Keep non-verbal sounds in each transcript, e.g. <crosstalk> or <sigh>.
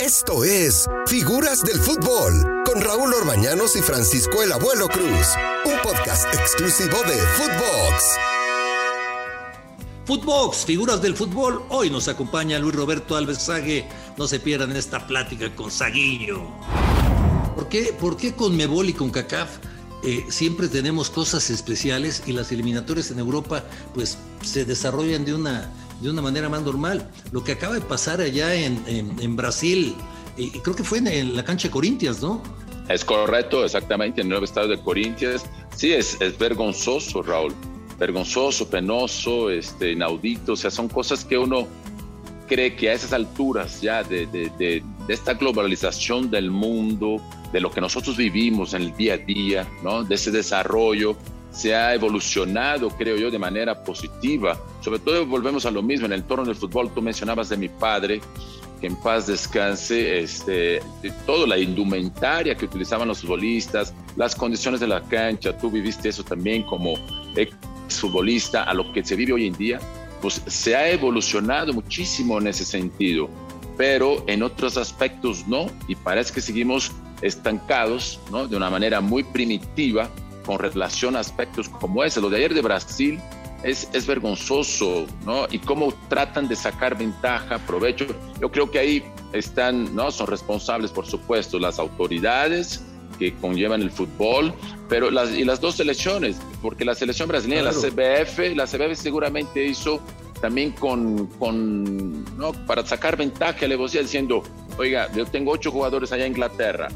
Esto es Figuras del Fútbol con Raúl Orbañanos y Francisco el Abuelo Cruz, un podcast exclusivo de Footbox. Footbox, figuras del fútbol. Hoy nos acompaña Luis Roberto Alves Sague. No se pierdan esta plática con Saguiño. ¿Por qué, por qué con Mebol y con CACAF eh, siempre tenemos cosas especiales y las eliminatorias en Europa pues se desarrollan de una, de una manera más normal. Lo que acaba de pasar allá en, en, Brasil, y creo que fue en, la cancha de Corintias, ¿no? Es correcto, exactamente, en el nuevo estado de Corintias. Sí, es, es vergonzoso, Raúl. Vergonzoso, penoso, este, inaudito. O sea, son cosas que uno cree que a esas alturas ya de, de, de, de esta globalización del mundo, de lo que nosotros vivimos en el día a día, ¿no? de ese desarrollo, se ha evolucionado, creo yo, de manera positiva. Sobre todo volvemos a lo mismo, en el entorno del fútbol, tú mencionabas de mi padre, que en paz descanse, este, toda la indumentaria que utilizaban los futbolistas, las condiciones de la cancha, tú viviste eso también como exfutbolista, a lo que se vive hoy en día, pues se ha evolucionado muchísimo en ese sentido, pero en otros aspectos no, y parece que seguimos estancados, ¿no? De una manera muy primitiva con relación a aspectos como ese. Lo de ayer de Brasil es, es vergonzoso, ¿no? Y cómo tratan de sacar ventaja, provecho. Yo creo que ahí están, ¿no? Son responsables, por supuesto, las autoridades que conllevan el fútbol, pero las, y las dos selecciones, porque la selección brasileña, la CBF, la CBF seguramente hizo también con, con ¿no? para sacar ventaja, le decía diciendo, oiga, yo tengo ocho jugadores allá en Inglaterra,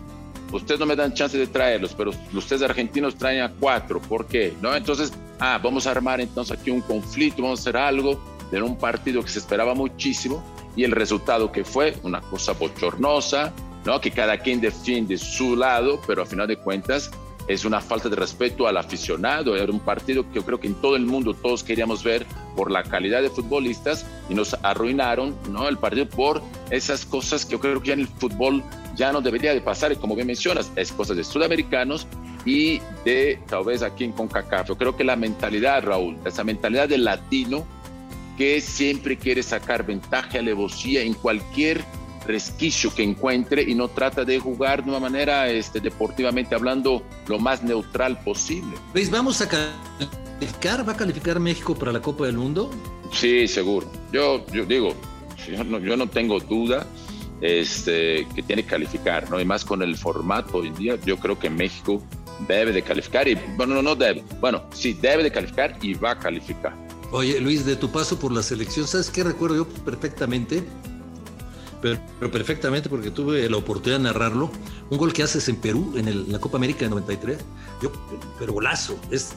ustedes no me dan chance de traerlos, pero ustedes argentinos traen a cuatro, ¿por qué? ¿No? Entonces, ah, vamos a armar entonces aquí un conflicto, vamos a hacer algo de un partido que se esperaba muchísimo y el resultado que fue una cosa bochornosa, ¿no? Que cada quien defiende su lado, pero a final de cuentas es una falta de respeto al aficionado. Era un partido que yo creo que en todo el mundo todos queríamos ver por la calidad de futbolistas y nos arruinaron ¿no? el partido por esas cosas que yo creo que ya en el fútbol ya no debería de pasar. Y como bien mencionas, es cosas de sudamericanos y de tal vez aquí en CONCACAF. Yo creo que la mentalidad, Raúl, esa mentalidad del latino que siempre quiere sacar ventaja, alevosía en cualquier resquicio que encuentre y no trata de jugar de una manera este, deportivamente hablando lo más neutral posible. ¿Veis? Vamos a calificar, ¿va a calificar México para la Copa del Mundo? Sí, seguro. Yo, yo digo, yo no, yo no tengo duda este, que tiene que calificar, ¿no? Y más con el formato hoy en día, yo creo que México debe de calificar y, bueno, no debe, bueno, sí, debe de calificar y va a calificar. Oye, Luis, de tu paso por la selección, ¿sabes qué recuerdo yo perfectamente? pero, perfectamente porque tuve la oportunidad de narrarlo. Un gol que haces en Perú, en la Copa América de 93. Yo, pero golazo. Es,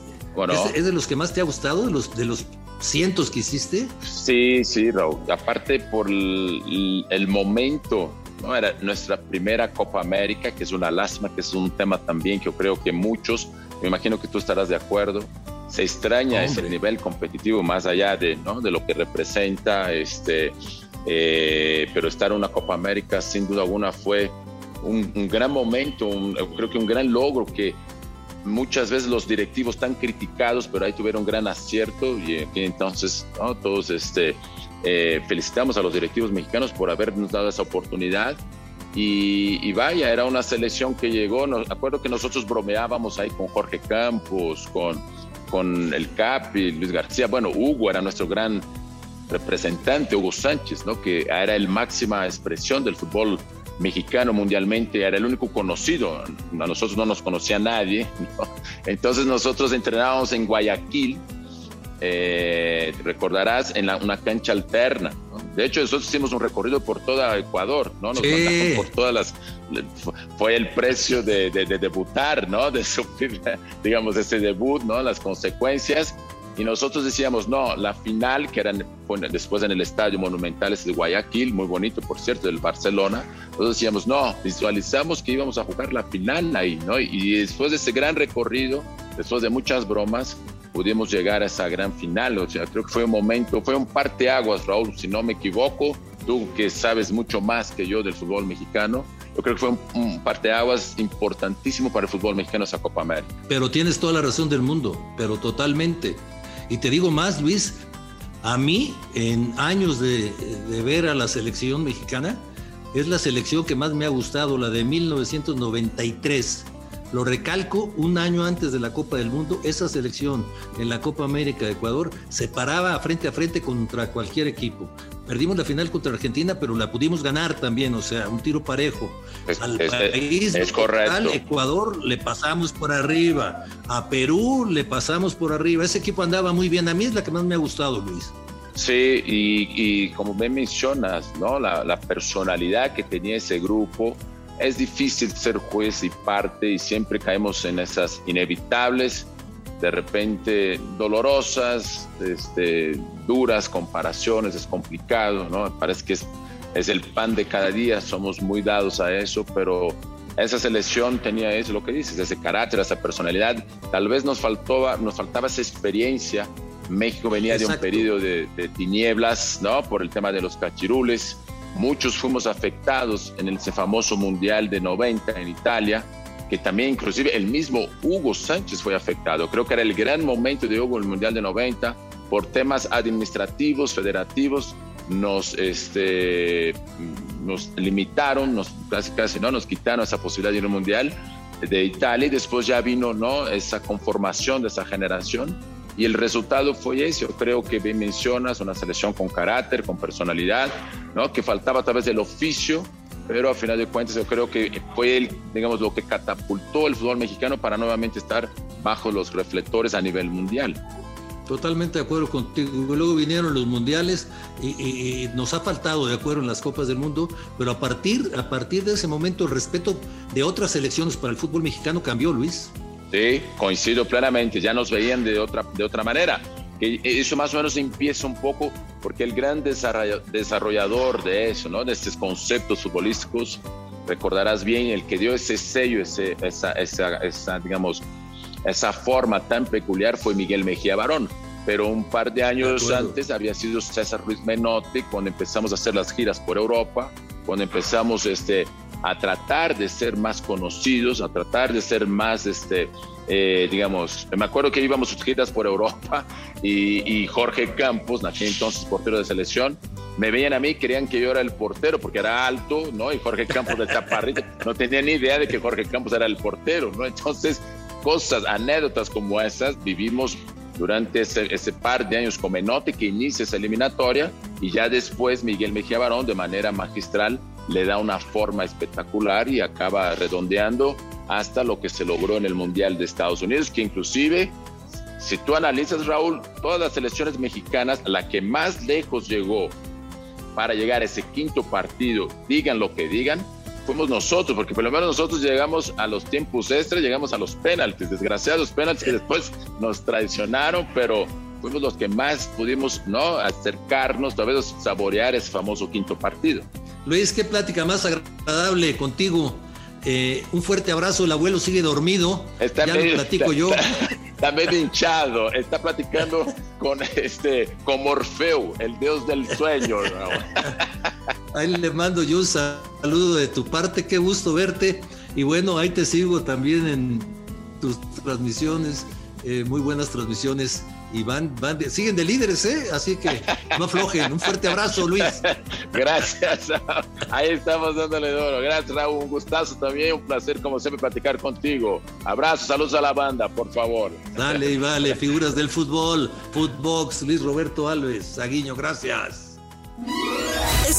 es, de los que más te ha gustado, de los, de los cientos que hiciste. Sí, sí, Raúl. Aparte por el, momento, ¿no? Era nuestra primera Copa América, que es una lástima, que es un tema también que yo creo que muchos, me imagino que tú estarás de acuerdo, se extraña ese nivel competitivo más allá de, ¿no? de lo que representa este, eh, pero estar en una Copa América sin duda alguna fue un, gran momento, creo que un gran logro que muchas veces los directivos están criticados, pero ahí tuvieron gran acierto y entonces todos este, eh, felicitamos a los directivos mexicanos por habernos dado esa oportunidad. Y, vaya, era una selección que llegó, acuerdo que nosotros bromeábamos ahí con Jorge Campos, con, con el Capi, Luis García, bueno, Hugo era nuestro gran representante, Hugo Sánchez, ¿no? que era el máxima expresión del fútbol mexicano mundialmente, era el único conocido, a nosotros no nos conocía nadie, <laughs> entonces nosotros entrenábamos en Guayaquil, eh, recordarás, en una cancha alterna. De hecho, nosotros hicimos un recorrido por toda Ecuador, ¿no? Nos sí. por todas las. Fue el precio de, de, de, debutar, ¿no? De sufrir, <laughs> digamos, ese debut, ¿no? Las consecuencias. Y nosotros decíamos, no, la final, que era después en el Estadio Monumental de Guayaquil, muy bonito, por cierto, del Barcelona, nosotros decíamos, no, visualizamos que íbamos a jugar la final ahí, ¿no? Y después de ese gran recorrido, después de muchas bromas, pudimos llegar a esa gran final. O sea, creo que fue un momento, fue un parteaguas, Raúl, si no me equivoco, tú que sabes mucho más que yo del fútbol mexicano, yo creo que fue un, un parteaguas importantísimo para el fútbol mexicano esa Copa América. Pero tienes toda la razón del mundo, pero totalmente. Y te digo más, Luis, a mí, en años de, ver a la selección mexicana, es la selección que más me ha gustado, la de 1993. Lo recalco, un año antes de la Copa del Mundo, esa selección en la Copa América de Ecuador se paraba frente a frente contra cualquier equipo. Perdimos la final contra Argentina, pero la pudimos ganar también, o sea, un tiro parejo. Al país es correcto. Ecuador le pasamos por arriba, a Perú le pasamos por arriba. Ese equipo andaba muy bien. A mí es la que más me ha gustado, Luis. Sí, y, como me mencionas, ¿no? La, la, personalidad que tenía ese grupo, es difícil ser juez y parte y siempre caemos en esas inevitables, de repente dolorosas, este, duras comparaciones, es complicado, ¿no? Parece que es, es el pan de cada día, somos muy dados a eso, pero esa selección tenía eso, lo que dices, ese carácter, esa personalidad. Tal vez nos, faltaba, nos faltaba esa experiencia. México venía de un periodo de, de, tinieblas, ¿no? Por el tema de los cachirules. Muchos fuimos afectados en ese famoso Mundial de 90 en Italia, que también inclusive el mismo Hugo Sánchez fue afectado. Creo que era el gran momento de Hugo en el Mundial de 90 por temas administrativos, federativos, nos, este, nos limitaron, nos casi casi no nos quitaron esa posibilidad de ir al mundial de Italia. Después ya vino no esa conformación de esa generación y el resultado fue ese. Yo creo que bien mencionas una selección con carácter, con personalidad, ¿no? que faltaba a través del oficio, pero a final de cuentas yo creo que fue el, digamos, lo que catapultó el fútbol mexicano para nuevamente estar bajo los reflectores a nivel mundial. Totalmente de acuerdo contigo. Luego vinieron los mundiales y, nos ha faltado de acuerdo en las copas del mundo, pero a partir, a partir de ese momento el respeto de otras selecciones para el fútbol mexicano cambió, Luis. Sí, coincido plenamente. Ya nos veían de otra, de otra manera. Que eso más o menos empieza un poco porque el gran desarrollador de eso, ¿no? de estos conceptos futbolísticos, recordarás bien, el que dio ese sello, ese, esa, esa, esa digamos, esa forma tan peculiar fue Miguel Mejía Barón. Pero un par de años antes había sido César Ruiz Menotti cuando empezamos a hacer las giras por Europa, cuando empezamos este, a tratar de ser más conocidos, a tratar de ser más, este, eh, digamos, me acuerdo que íbamos sus giras por Europa y, Jorge Campos, aquel entonces portero de selección, me veían a mí, querían que yo era el portero porque era alto, ¿no? Y Jorge Campos de chaparrito, <laughs> no tenía ni idea de que Jorge Campos era el portero, ¿no? Entonces cosas, anécdotas como esas vivimos durante ese, ese, par de años con Menotti que inicia esa eliminatoria y ya después Miguel Mejía Barón de manera magistral le da una forma espectacular y acaba redondeando hasta lo que se logró en el Mundial de Estados Unidos, que inclusive, si tú analizas Raúl, todas las selecciones mexicanas, la que más lejos llegó para llegar a ese quinto partido, digan lo que digan, fuimos nosotros, porque por lo menos nosotros llegamos a los tiempos extra, llegamos a los penaltis, desgraciados penaltis que después nos traicionaron, pero fuimos los que más pudimos no acercarnos, tal vez saborear ese famoso quinto partido. Luis, qué plática más agradable contigo. Eh, un fuerte abrazo, el abuelo sigue dormido. Está ya lo platico yo. <laughs> Está, medio hinchado, está platicando con este con Morfeo, el dios del sueño. <laughs> Ahí le mando yo un saludo de tu parte, qué gusto verte. Y bueno, ahí te sigo también en tus transmisiones, eh, muy buenas transmisiones. Y van, van siguen de líderes, ¿eh? Así que no aflojen. Un fuerte abrazo, Luis. <laughs> Gracias. Ahí estamos dándole duro. Gracias, Raúl. Un gustazo también. Un placer, como siempre, platicar contigo. Abrazos, saludos a la banda, por favor. Dale y vale. Figuras del fútbol. Footbox, Luis Roberto Alves. Saguiño, gracias.